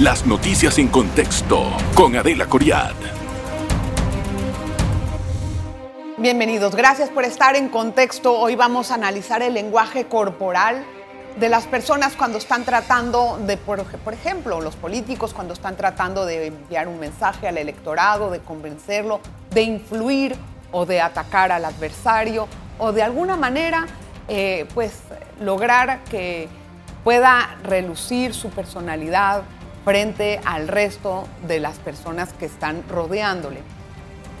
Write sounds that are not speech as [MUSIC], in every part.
Las noticias en contexto con Adela Coriad. Bienvenidos, gracias por estar en contexto. Hoy vamos a analizar el lenguaje corporal de las personas cuando están tratando de, por, ejemplo, los políticos cuando están tratando de enviar un mensaje al electorado, de convencerlo, de influir o de atacar al adversario o de alguna manera, eh, pues, lograr que pueda relucir su personalidad frente al resto de las personas que están rodeándole.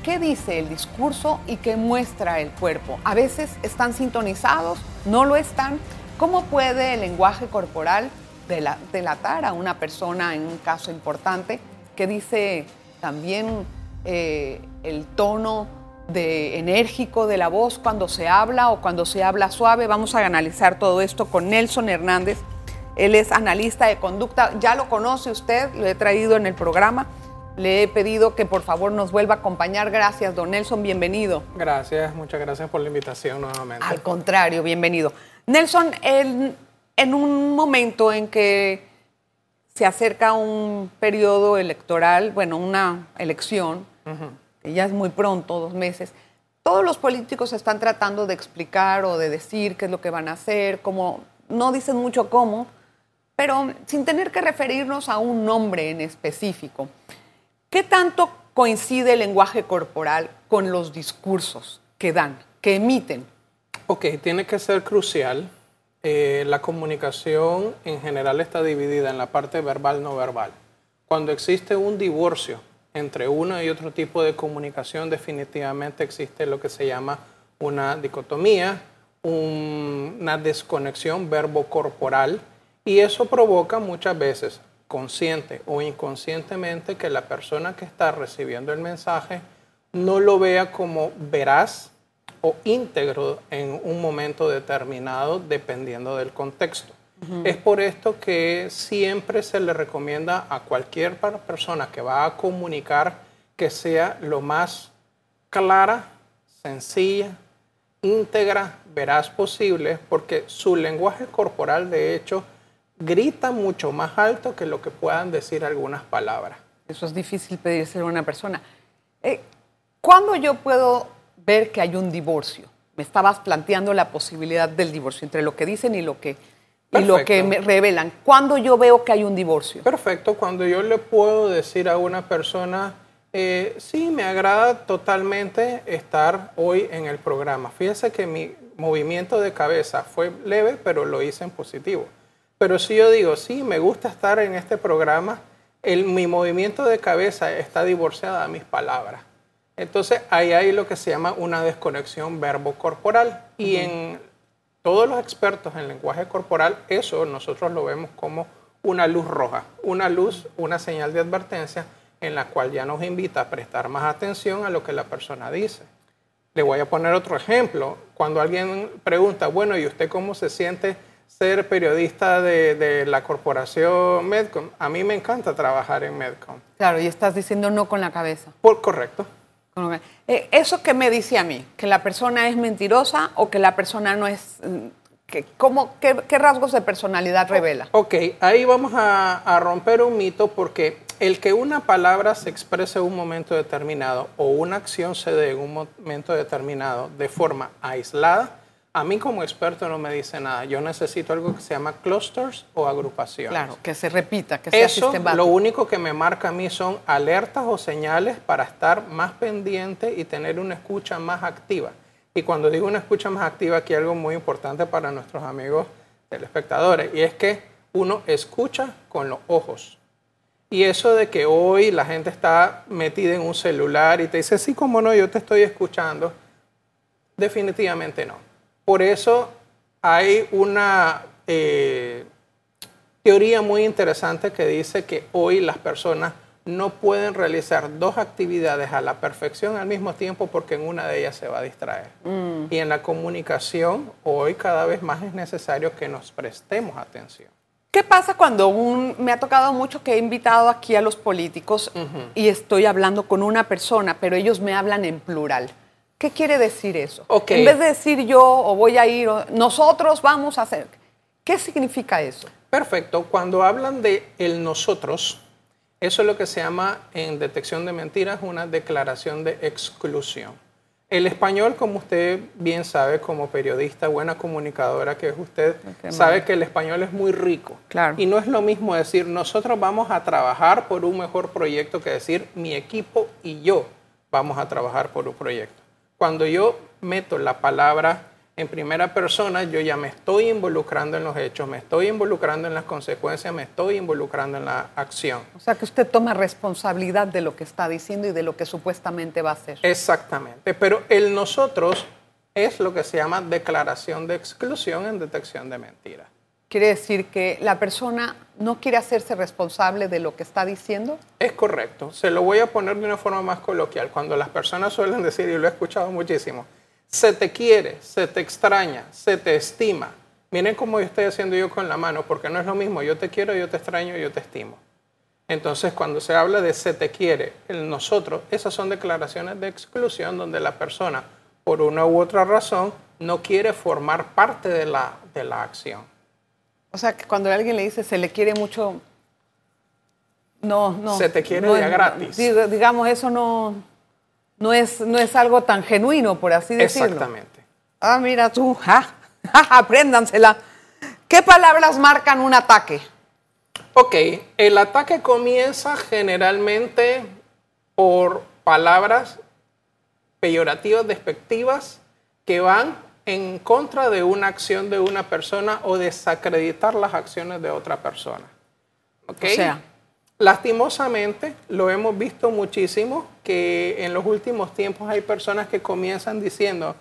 ¿Qué dice el discurso y qué muestra el cuerpo? A veces están sintonizados, no lo están. ¿Cómo puede el lenguaje corporal delatar a una persona en un caso importante? ¿Qué dice también eh, el tono de enérgico de la voz cuando se habla o cuando se habla suave? Vamos a analizar todo esto con Nelson Hernández. Él es analista de conducta, ya lo conoce usted, lo he traído en el programa le he pedido que por favor nos vuelva a acompañar. Gracias, don Nelson, bienvenido. Gracias, muchas gracias por la invitación nuevamente. Al contrario, bienvenido. Nelson, en, en un momento en que se acerca un periodo electoral, bueno, una elección, que ya es muy pronto, dos meses, todos los políticos están tratando de explicar o de decir qué es lo que van a hacer, como no dicen mucho cómo, pero sin tener que referirnos a un nombre en específico. ¿Qué tanto coincide el lenguaje corporal con los discursos que dan, que emiten? Ok, tiene que ser crucial. Eh, la comunicación en general está dividida en la parte verbal no verbal. Cuando existe un divorcio entre uno y otro tipo de comunicación, definitivamente existe lo que se llama una dicotomía, una desconexión verbo-corporal, y eso provoca muchas veces consciente o inconscientemente que la persona que está recibiendo el mensaje no lo vea como veraz o íntegro en un momento determinado dependiendo del contexto. Es por esto que siempre se le recomienda a cualquier persona que va a comunicar que sea lo más clara, sencilla, íntegra, veraz posible, porque su lenguaje corporal de hecho grita mucho más alto que lo que puedan decir algunas palabras. Eso es difícil pedirse a una persona. Eh, ¿Cuándo yo puedo ver que hay un divorcio? Me estabas planteando la posibilidad del divorcio entre lo que dicen y lo que, y lo que me revelan. ¿Cuándo yo veo que hay un divorcio? Perfecto, cuando yo le puedo decir a una persona, eh, sí, me agrada totalmente estar hoy en el programa. Fíjese que mi movimiento de cabeza fue leve, pero lo hice en positivo. Pero si yo digo, sí, me gusta estar en este programa, el, mi movimiento de cabeza está divorciada de mis palabras. Entonces ahí hay lo que se llama una desconexión verbo-corporal. Y en todos los expertos en lenguaje corporal, eso nosotros lo vemos como una luz roja, una luz, una señal de advertencia en la cual ya nos invita a prestar más atención a lo que la persona dice. Le voy a poner otro ejemplo. Cuando alguien pregunta, bueno, ¿y usted cómo se siente? Ser periodista de, la corporación Medcom. A mí me encanta trabajar en Medcom. Claro, y estás diciendo no con la cabeza. Por correcto. Eh, ¿Eso qué me dice a mí? ¿Que la persona es mentirosa o que la persona no es... Mm, que, ¿cómo, qué, rasgos de personalidad revela? Ok, ahí vamos a, a romper un mito porque el que una palabra se exprese en un momento determinado o una acción se dé en un momento determinado de forma aislada a mí como experto no me dice nada. Yo necesito algo que se llama clusters o agrupaciones. Claro, que se repita, que sea Eso, Lo único que me marca a mí son alertas o señales para estar más pendiente y tener una escucha más activa. Y cuando digo una escucha más activa, aquí hay algo muy importante para nuestros amigos telespectadores, y es que uno escucha con los ojos. Y eso de que hoy la gente está metida en un celular y te dice, sí, como no, yo te estoy escuchando, definitivamente no por eso hay una eh, teoría muy interesante que dice que hoy las personas no pueden realizar dos actividades a la perfección al mismo tiempo porque en una de ellas se va a distraer. Mm. Y en la comunicación hoy cada vez más es necesario que nos prestemos atención. ¿Qué pasa cuando un, me ha tocado mucho que he invitado aquí a los políticos y estoy hablando con una persona, pero ellos me hablan en plural? ¿Qué quiere decir eso? En vez de decir yo o voy a ir, nosotros vamos a hacer. ¿Qué significa eso? Perfecto. Cuando hablan de el nosotros, Eso es lo que se llama en detección de mentiras una declaración de exclusión. El español, como usted bien sabe, como periodista, buena comunicadora que es usted, sabe que el español es muy rico. Claro. Y no es lo mismo decir nosotros vamos a trabajar por un mejor proyecto que decir mi equipo y yo vamos a trabajar por un proyecto. Cuando yo meto la palabra en primera persona, yo ya me estoy involucrando en los hechos, me estoy involucrando en las consecuencias, me estoy involucrando en la acción. O sea que usted toma responsabilidad de lo que está diciendo y de lo que supuestamente va a hacer. Exactamente, pero el nosotros es lo que se llama declaración de exclusión en detección de mentiras. ¿Quiere decir que la persona no quiere hacerse responsable de lo que está diciendo? Es correcto. Se lo voy a poner de una forma más coloquial. Cuando las personas suelen decir, y lo he escuchado muchísimo, se te quiere, se te extraña, se te estima. Miren cómo estoy haciendo yo con la mano, porque no es lo mismo, yo te quiero, yo te extraño, yo te estimo. Entonces, cuando se habla de se te quiere, el nosotros, esas son declaraciones de exclusión donde la persona, por una u otra razón, no quiere formar parte de la, de la acción. O sea, que cuando alguien le dice se le quiere mucho, no, no. Se te quiere no ya es- gratis. Digamos, eso no, no, es, no es algo tan genuino, por así decirlo. Exactamente. Ah, mira tú, ja, ja, apréndansela. ¿Qué palabras marcan un ataque? Ok, el ataque comienza generalmente por palabras peyorativas, despectivas, que van en contra de una acción de una persona o desacreditar las acciones de otra persona. ¿Ok? O sea. Lastimosamente, lo hemos visto muchísimo, que en los últimos tiempos hay personas que comienzan diciendo,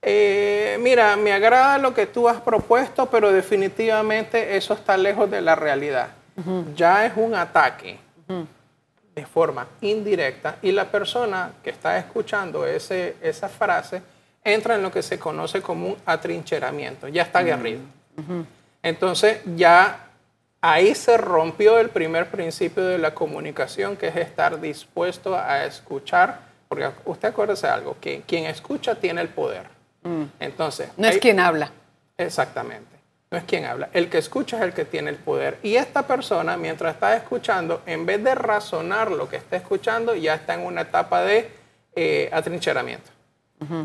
eh, mira, me agrada lo que tú has propuesto, pero definitivamente eso está lejos de la realidad. Ya es un ataque de forma indirecta y la persona que está escuchando ese, esa frase entra en lo que se conoce como un atrincheramiento, ya está aguerrido. Entonces ya ahí se rompió el primer principio de la comunicación, que es estar dispuesto a escuchar, porque usted acuérdese de algo, que quien escucha tiene el poder. Entonces, No es quien habla. Exactamente. No es quien habla. El que escucha es el que tiene el poder. Y esta persona, mientras está escuchando, en vez de razonar lo que está escuchando, ya está en una etapa de eh, atrincheramiento.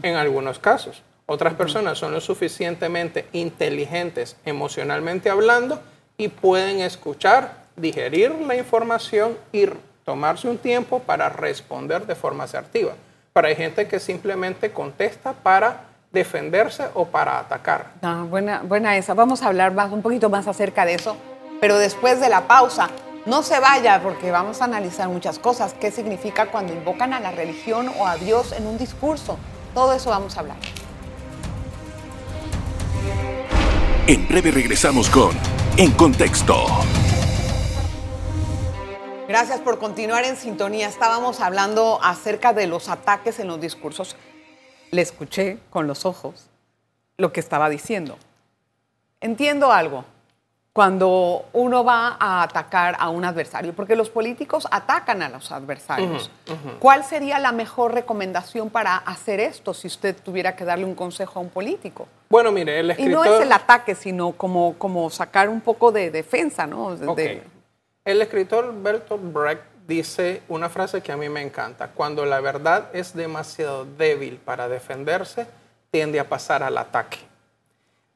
En algunos casos. Otras personas son lo suficientemente inteligentes emocionalmente hablando y pueden escuchar, digerir la información y tomarse un tiempo para responder de forma asertiva. Pero hay gente que simplemente contesta para defenderse o para atacar. Ah, buena, buena esa. Vamos a hablar más, un poquito más acerca de eso, pero después de la pausa. No se vaya porque vamos a analizar muchas cosas. ¿Qué significa cuando invocan a la religión o a Dios en un discurso? Todo eso vamos a hablar. En breve regresamos con En Contexto. Gracias por continuar en sintonía. Estábamos hablando acerca de los ataques en los discursos. Le escuché con los ojos lo que estaba diciendo. Entiendo algo. Cuando uno va a atacar a un adversario, porque los políticos atacan a los adversarios, ¿cuál sería la mejor recomendación para hacer esto si usted tuviera que darle un consejo a un político? Bueno, mire, el Y escritor... no es el ataque, sino como, como sacar un poco de defensa, ¿no? De- El escritor Bertolt Brecht dice una frase que a mí me encanta. Cuando la verdad es demasiado débil para defenderse, tiende a pasar al ataque.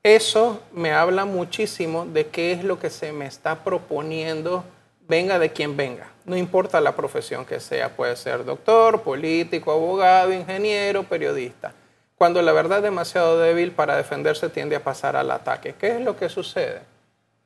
Eso me habla muchísimo de qué es lo que se me está proponiendo, venga de quien venga. No importa la profesión que sea, puede ser doctor, político, abogado, ingeniero, periodista. Cuando la verdad es demasiado débil para defenderse, tiende a pasar al ataque. ¿Qué es lo que sucede?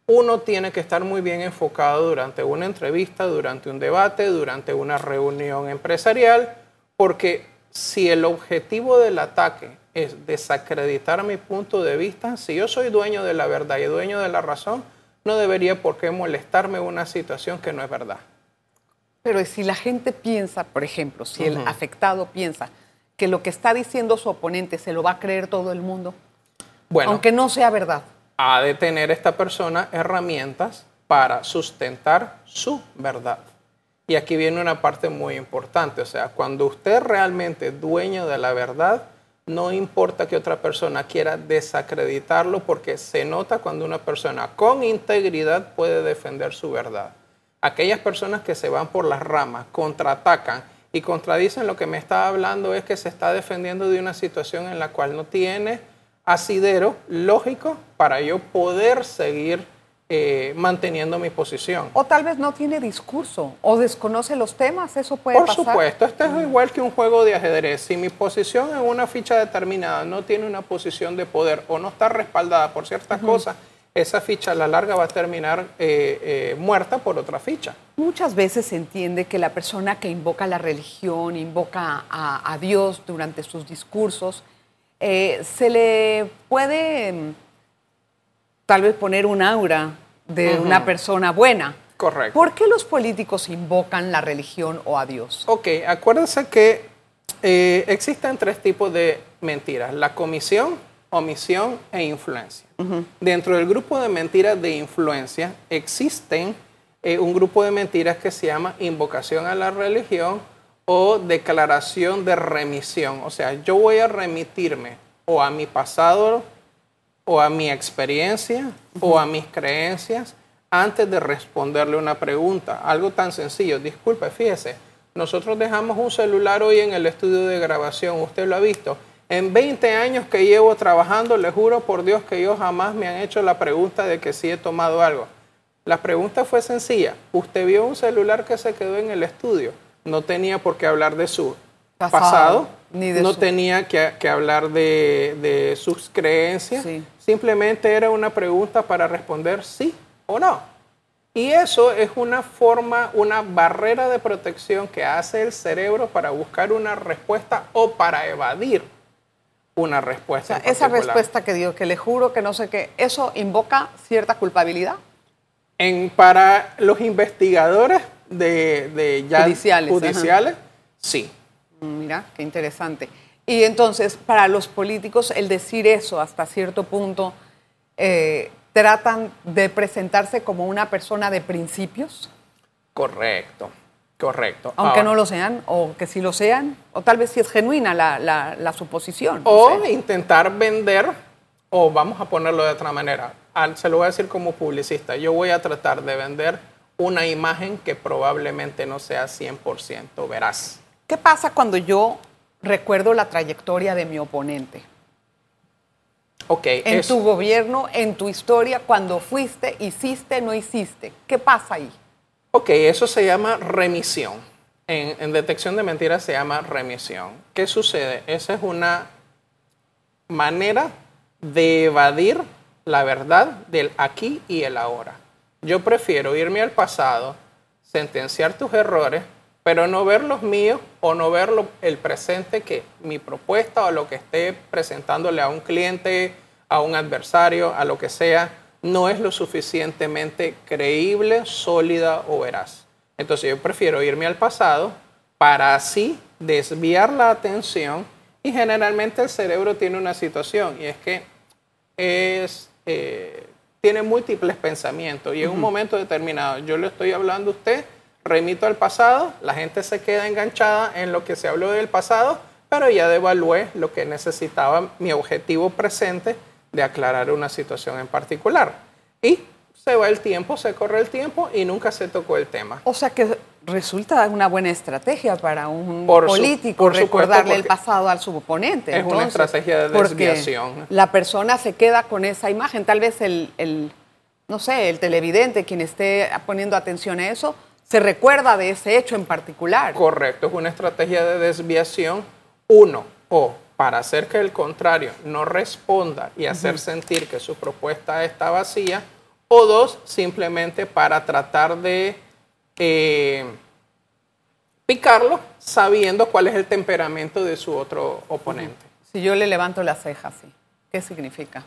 uno tiene que estar muy bien enfocado durante una entrevista, durante un debate, durante una reunión empresarial, porque si el objetivo del ataque es desacreditar mi punto de vista, si yo soy dueño de la verdad y dueño de la razón, no debería por qué molestarme una situación que no es verdad. Pero si la gente piensa, por ejemplo, si el afectado piensa que lo que está diciendo su oponente se lo va a creer todo el mundo, Bueno, aunque no sea verdad. ha de tener esta persona herramientas para sustentar su verdad. Y aquí viene una parte muy importante, o sea, cuando usted realmente es dueño de la verdad, no importa que otra persona quiera desacreditarlo porque se nota cuando una persona con integridad puede defender su verdad. aquellas personas que se van por las ramas, contraatacan y contradicen lo que me está hablando es que se está defendiendo de una situación en la cual no tiene asidero lógico para yo poder seguir eh, manteniendo mi posición. O tal vez no tiene discurso o desconoce los temas, eso puede Por pasar. supuesto, esto es igual que un juego de ajedrez. Si mi posición en una ficha determinada no tiene una posición de poder o no está respaldada por ciertas cosas, esa ficha a la larga va a terminar eh, eh, muerta por otra ficha. Muchas veces se entiende que la persona que invoca la religión, invoca a, a Dios durante sus discursos, eh, se le puede mm, tal vez poner un aura de una persona buena. Correcto. ¿Por qué los políticos invocan la religión o a Dios? Ok, acuérdense que eh, existen tres tipos de mentiras, la comisión, omisión e influencia. Dentro del grupo de mentiras de influencia existen eh, un grupo de mentiras que se llama invocación a la religión o declaración de remisión. O sea, yo voy a remitirme o a mi pasado o a mi experiencia o a mis creencias antes de responderle una pregunta. Algo tan sencillo. Disculpe, fíjese, nosotros dejamos un celular hoy en el estudio de grabación, usted lo ha visto. En 20 años que llevo trabajando, le juro por Dios que yo jamás me han hecho la pregunta de que si he tomado algo. La pregunta fue sencilla. Usted vio un celular que se quedó en el estudio. No tenía por qué hablar de su Pasado, pasado, ni de no su- tenía que, que hablar de, de sus creencias. Sí. Simplemente era una pregunta para responder sí o no. Y eso es una forma, una barrera de protección que hace el cerebro para buscar una respuesta o para evadir una O respuesta. sea, esa respuesta que dio, que le juro que no sé qué, ¿eso invoca cierta culpabilidad? En, para los investigadores de, de ya Judiciales, judiciales, sí. Mm, Mira, qué interesante. Y entonces, para los políticos, el decir eso hasta cierto punto, eh, tratan de presentarse como una persona de principios, Correcto, correcto. aunque Ahora, no lo sean, o que sí lo sean, o tal vez si es genuina la, la- la suposición. no O sé. intentar vender, o vamos a ponerlo de otra manera, al- se lo voy a decir como publicista, yo voy a tratar de vender una imagen que probablemente no sea 100% veraz. ¿Qué pasa cuando yo recuerdo la trayectoria de mi oponente? Ok, En es- tu gobierno, en tu historia, cuando fuiste, hiciste, no hiciste. ¿Qué pasa ahí? ok, eso se llama remisión. En, en detección de mentiras se llama remisión. ¿Qué sucede? Esa es una manera de evadir la verdad del aquí y el ahora. Yo prefiero irme al pasado, sentenciar tus errores, pero no ver los míos o no ver lo- el presente que mi propuesta o lo que esté presentándole a un cliente, a un adversario, a lo que sea, no es lo suficientemente creíble, sólida o veraz. Entonces yo prefiero irme al pasado para así desviar la atención y generalmente el cerebro tiene una situación y es que es, eh, tiene múltiples pensamientos y en un momento determinado yo le estoy hablando a usted, remito al pasado, la gente se queda enganchada en lo que se habló del pasado, pero ya devalué lo que necesitaba mi objetivo presente de aclarar una situación en particular. Y se va el tiempo, se corre el tiempo y nunca se tocó el tema. O sea que resulta una buena estrategia para un Por su- político por recordarle el pasado al suboponente. es una estrategia de desviación. La persona se queda con esa imagen. Tal vez el, el, no sé, el televidente, quien esté poniendo atención a eso, se recuerda de ese hecho en particular. Correcto, es una estrategia de desviación. Uno, o para hacer que el contrario no responda y hacer sentir que su propuesta está vacía. O dos, simplemente para tratar de eh, picarlo sabiendo cuál es el temperamento de su otro oponente. Si yo le levanto la ceja, sí. ¿Qué significa?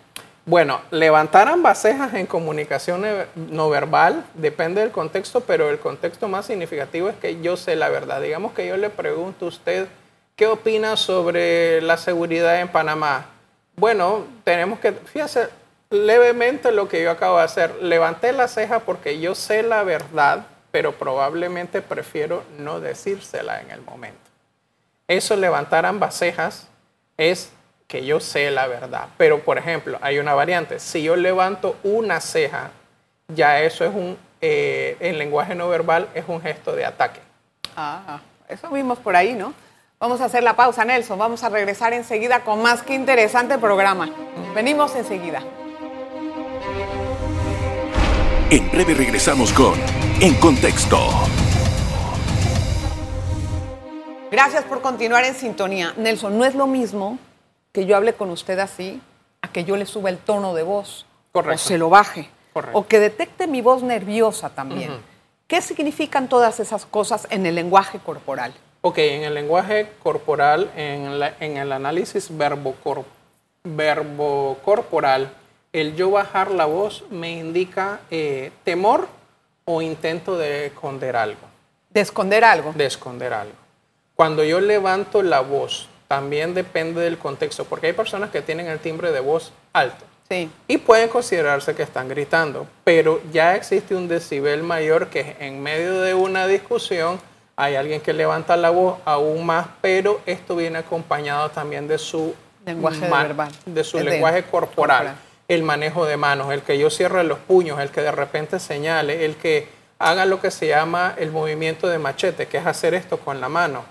Bueno, levantar ambas cejas en comunicación ne- no verbal depende del contexto, pero el contexto más significativo es que yo sé la verdad. Digamos que yo le pregunto a usted, ¿qué opina sobre la seguridad en Panamá? Bueno, tenemos que, fíjese, levemente lo que yo acabo de hacer, levanté la ceja porque yo sé la verdad, pero probablemente prefiero no decírsela en el momento. Eso levantar ambas cejas es que yo sé la verdad. Pero, por ejemplo, hay una variante. Si yo levanto una ceja, ya eso es un eh, el lenguaje no verbal es un gesto de ataque. Ah, eso vimos por ahí, ¿no? Vamos a hacer la pausa, Nelson. Vamos a regresar enseguida con más que interesante programa. Venimos enseguida. En breve regresamos con En Contexto. Gracias por continuar en sintonía. Nelson, no es lo mismo que yo hable con usted así a que yo le suba el tono de voz Correcto. o se lo baje Correcto. o que detecte mi voz nerviosa también. ¿Qué significan todas esas cosas en el lenguaje corporal? Ok, en el lenguaje corporal, en, la- en el análisis verbo, cor- verbo corporal, el yo bajar la voz me indica eh, temor o intento de esconder algo. De esconder algo. de esconder algo. Cuando yo levanto la voz, también depende del contexto, porque hay personas que tienen el timbre de voz alto Sí. y pueden considerarse que están gritando, pero ya existe un decibel mayor que en medio de una discusión hay alguien que levanta la voz aún más, pero esto viene acompañado también de su Lenguaje verbal. de su lenguaje corporal, corporal. el manejo de manos, el que yo cierre los puños, el que de repente señale, el que haga lo que se llama el movimiento de machete, que es hacer esto con la mano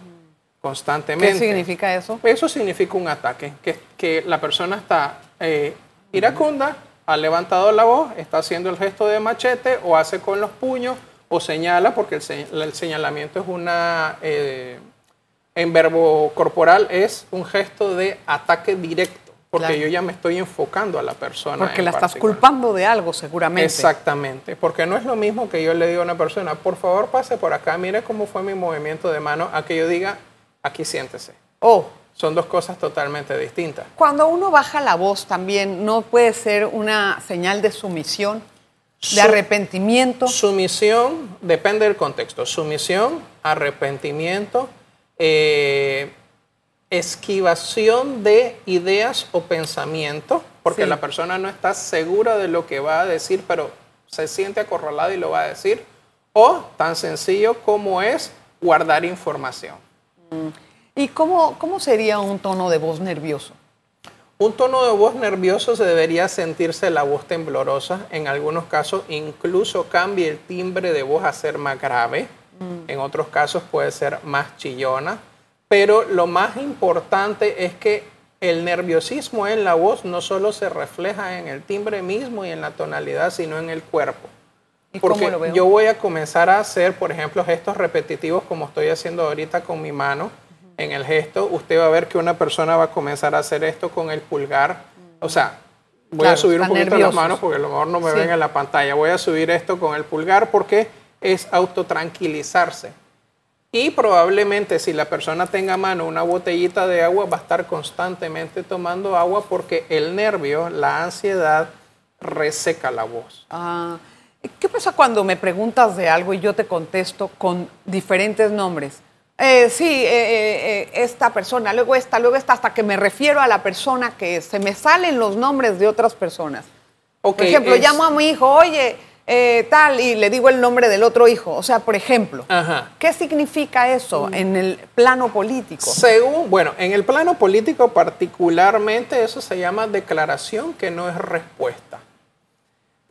constantemente. ¿Qué significa eso? Eso significa un ataque, que, que la persona está eh, iracunda, ha levantado la voz, está haciendo el gesto de machete o hace con los puños o señala, porque el, se- el señalamiento es una, eh, en verbo corporal es un gesto de ataque directo, porque Claro. yo ya me estoy enfocando a la persona. Porque la estás culpando de algo, seguramente. Exactamente, porque no es lo mismo que yo le diga a una persona, por favor pase por acá, mire cómo fue mi movimiento de mano, a que yo diga, aquí siéntese. Oh, Son dos cosas totalmente distintas. cuando uno baja la voz también, ¿no puede ser una señal de sumisión, de arrepentimiento? Sumisión, depende del contexto. Sumisión, arrepentimiento, eh, esquivación de ideas o pensamientos, porque Sí. la persona no está segura de lo que va a decir, pero se siente acorralada y lo va a decir. O tan sencillo como es guardar información. ¿Y cómo, cómo sería un tono de voz nervioso? Un tono de voz nervioso se debería sentirse la voz temblorosa. En algunos casos incluso cambia el timbre de voz a ser más grave. En otros casos puede ser más chillona. Pero lo más importante es que el nerviosismo en la voz no solo se refleja en el timbre mismo y en la tonalidad, sino en el cuerpo. ¿Y Porque cómo lo veo? yo voy a comenzar a hacer, por ejemplo, gestos repetitivos como estoy haciendo ahorita con mi mano. En el gesto, usted va a ver que una persona va a comenzar a hacer esto con el pulgar. O sea, voy Claro, a subir un poquito las nerviosos. manos porque a lo mejor no me Sí. ven en la pantalla. Voy a subir esto con el pulgar porque es autotranquilizarse. Y probablemente si la persona tenga a mano una botellita de agua, va a estar constantemente tomando agua porque el nervio, la ansiedad, reseca la voz. Ah, ¿Qué pasa cuando me preguntas de algo y yo te contesto con diferentes nombres? Eh, sí, eh, eh, eh, esta persona, luego esta, luego esta, hasta que me refiero a la persona que es. se me salen los nombres de otras personas. Ok, por ejemplo, es- llamo a mi hijo, oye, eh, tal, y le digo el nombre del otro hijo. O sea, por ejemplo, Ajá. ¿qué significa eso en el plano político? Según, bueno, en el plano político particularmente eso se llama declaración que no es respuesta.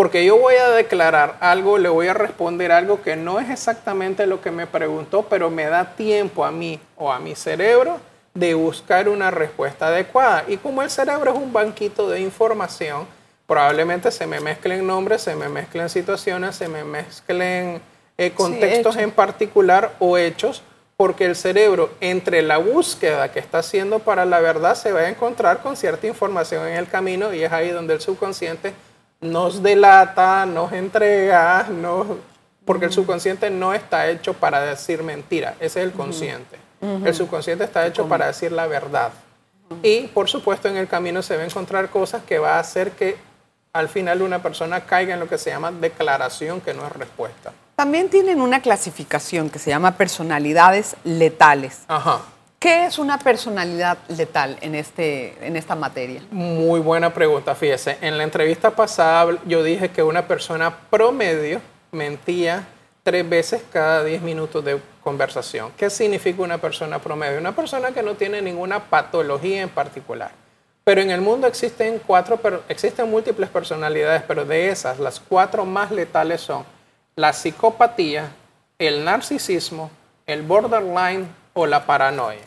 Porque yo voy a declarar algo, le voy a responder algo que no es exactamente lo que me preguntó, pero me da tiempo a mí o a mi cerebro de buscar una respuesta adecuada. Y como el cerebro es un banquito de información, probablemente se me mezclen nombres, se me mezclen situaciones, se me mezclen eh, contextos en particular o hechos, porque el cerebro, entre la búsqueda que está haciendo para la verdad, se va a encontrar con cierta información en el camino y es ahí donde el subconsciente nos delata, nos entrega, nos, porque el subconsciente no está hecho para decir mentira, ese es el consciente. El subconsciente está hecho para decir la verdad. Y por supuesto en el camino se va a encontrar cosas que va a hacer que al final una persona caiga en lo que se llama declaración que no es respuesta. También tienen una clasificación que se llama personalidades letales. Ajá. ¿Qué es una personalidad letal en, este, en esta materia? Muy buena pregunta, fíjese. En la entrevista pasada yo dije que una persona promedio mentía tres veces cada 10 minutos de conversación. ¿Qué significa una persona promedio? Una persona que no tiene ninguna patología en particular. Pero en el mundo existen, cuatro, existen múltiples personalidades, pero de esas, las cuatro más letales son la psicopatía, el narcisismo, el borderline o la paranoia.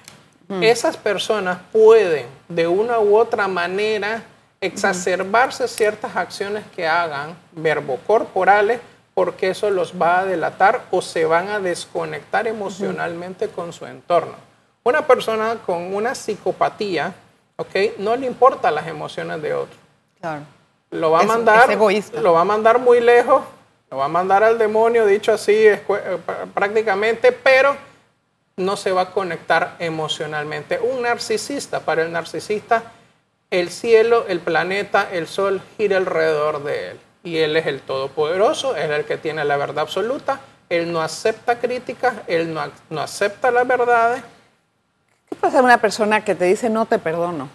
Esas personas pueden de una u otra manera exacerbarse ciertas acciones que hagan verbocorporales porque eso los va a delatar o se van a desconectar emocionalmente con su entorno. Una persona con una psicopatía, ¿ok? No le importan las emociones de otro. Claro. Lo va a Es- mandar, es egoísta. lo va a mandar muy lejos, lo va a mandar al demonio, dicho así eh, pr- prácticamente, pero no se va a conectar emocionalmente. Un narcisista, para el narcisista, el cielo, el planeta, el sol gira alrededor de él. Y él es el todopoderoso, él es el que tiene la verdad absoluta, él no acepta críticas, él no, no acepta las verdades, ¿Qué pasa una persona que te dice no te perdono?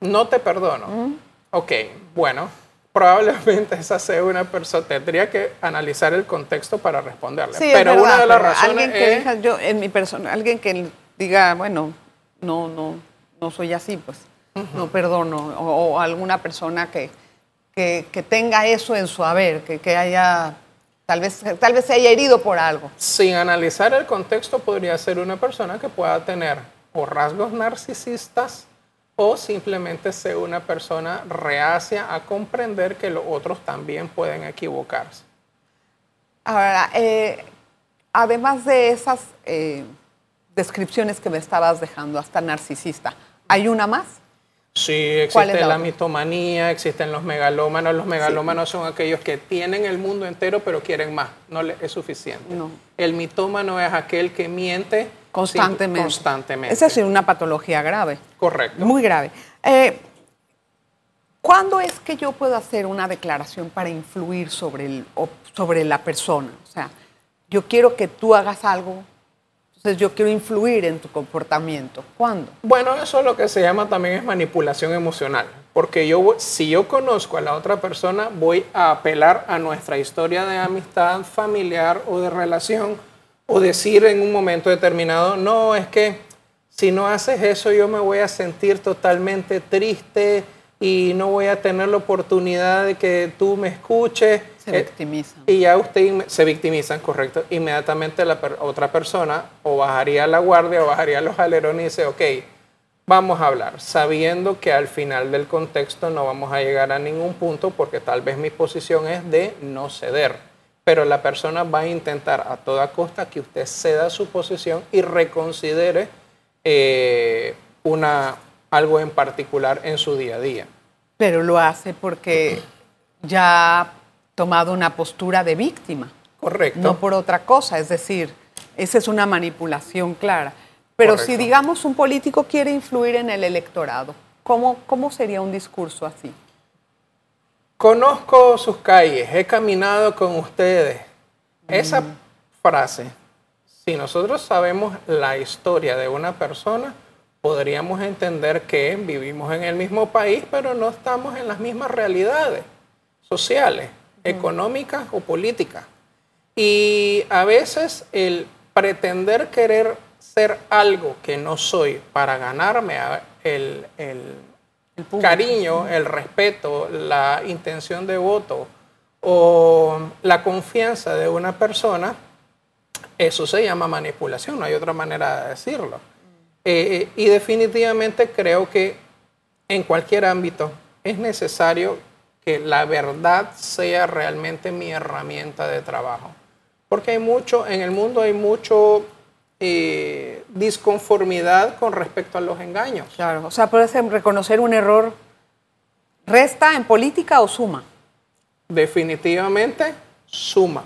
no te perdono. Ok, bueno, probablemente esa sea una persona, tendría que analizar el contexto para responderle. Sí, es pero verdad, una de las razones alguien que es... diga, yo en mi persona, alguien que diga, bueno, no, no, no soy así, pues, no perdono, o, o alguna persona que, que, que tenga eso en su haber, que, que haya, tal vez, tal vez se haya herido por algo. Sin analizar el contexto, podría ser una persona que pueda tener o rasgos narcisistas o simplemente ser una persona reacia a comprender que los otros también pueden equivocarse. Ahora, eh, además de esas eh, descripciones que me estabas dejando, hasta narcisista, ¿hay una más? Sí, ¿Cuál es existe la mitomanía, existen los megalómanos. Los megalómanos son aquellos que tienen el mundo entero pero quieren más, no es suficiente. No. El mitómano es aquel que miente Constantemente. constantemente. Esa es una patología grave. Correcto. Muy grave. Eh, ¿Cuándo es que yo puedo hacer una declaración para influir sobre, el, sobre la persona? O sea, yo quiero que tú hagas algo, entonces yo quiero influir en tu comportamiento. ¿Cuándo? Bueno, eso es lo que se llama también es manipulación emocional. Porque yo, si yo conozco a la otra persona, voy a apelar a nuestra historia de amistad familiar o de relación o decir en un momento determinado, no, es que si no haces eso yo me voy a sentir totalmente triste y no voy a tener la oportunidad de que tú me escuches. Se Eh, victimizan. y ya usted se victimizan, correcto. Inmediatamente la per- otra persona o bajaría la guardia o bajaría los alerones y dice, ok, vamos a hablar, sabiendo que al final del contexto no vamos a llegar a ningún punto porque tal vez mi posición es de no ceder. Pero la persona va a intentar a toda costa que usted ceda su posición y reconsidere eh, una, algo en particular en su día a día. Pero lo hace porque ya ha tomado una postura de víctima. Correcto. no por otra cosa. Es decir, esa es una manipulación clara. Pero si, digamos, un político quiere influir en el electorado, ¿cómo, cómo sería un discurso así? Conozco sus calles, he caminado con ustedes. Esa frase, si nosotros sabemos la historia de una persona, podríamos entender que vivimos en el mismo país, pero no estamos en las mismas realidades sociales, económicas o políticas. Y a veces el pretender querer ser algo que no soy para ganarme a- el, el cariño, el respeto, la intención de voto o la confianza de una persona, eso se llama manipulación, no hay otra manera de decirlo. Eh, y definitivamente creo que en cualquier ámbito es necesario que la verdad sea realmente mi herramienta de trabajo. Porque hay mucho, en el mundo hay mucho eh, disconformidad con respecto a los engaños. Claro, o sea, puedes reconocer un error, ¿resta en política o suma? definitivamente suma.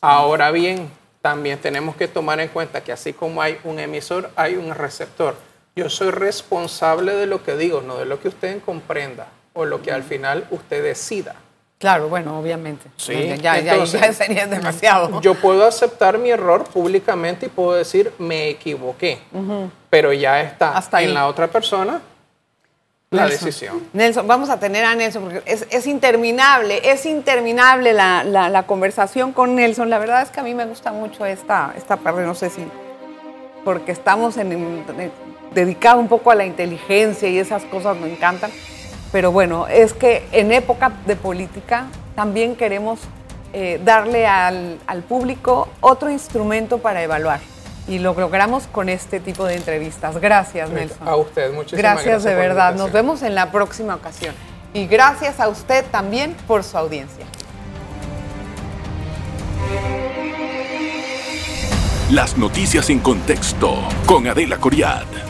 Ahora bien, también tenemos que tomar en cuenta que así como hay un emisor, hay un receptor. Yo soy responsable de lo que digo, no de lo que usted comprenda o lo que al final usted decida. Claro, bueno, obviamente. Sí, ya, ya, entonces, ya [LAUGHS] sería demasiado. Yo puedo aceptar mi error públicamente y puedo decir me equivoqué, pero ya está Hasta en ahí. la otra persona la Nelson. decisión. Nelson, vamos a tener a Nelson porque es, es interminable, es interminable la, la- la conversación con Nelson. La verdad es que a mí me gusta mucho esta, esta parte, no sé si porque estamos en, en- dedicado un poco a la inteligencia y esas cosas me encantan. Pero bueno, es que en época de política también queremos eh, darle al, al público otro instrumento para evaluar. Y lo logramos con este tipo de entrevistas. Gracias, Nelson. A usted, muchísimas gracias. gracias de verdad. Nos vemos en la próxima ocasión. Y gracias a usted también por su audiencia. Las noticias en contexto con Adela Coriad.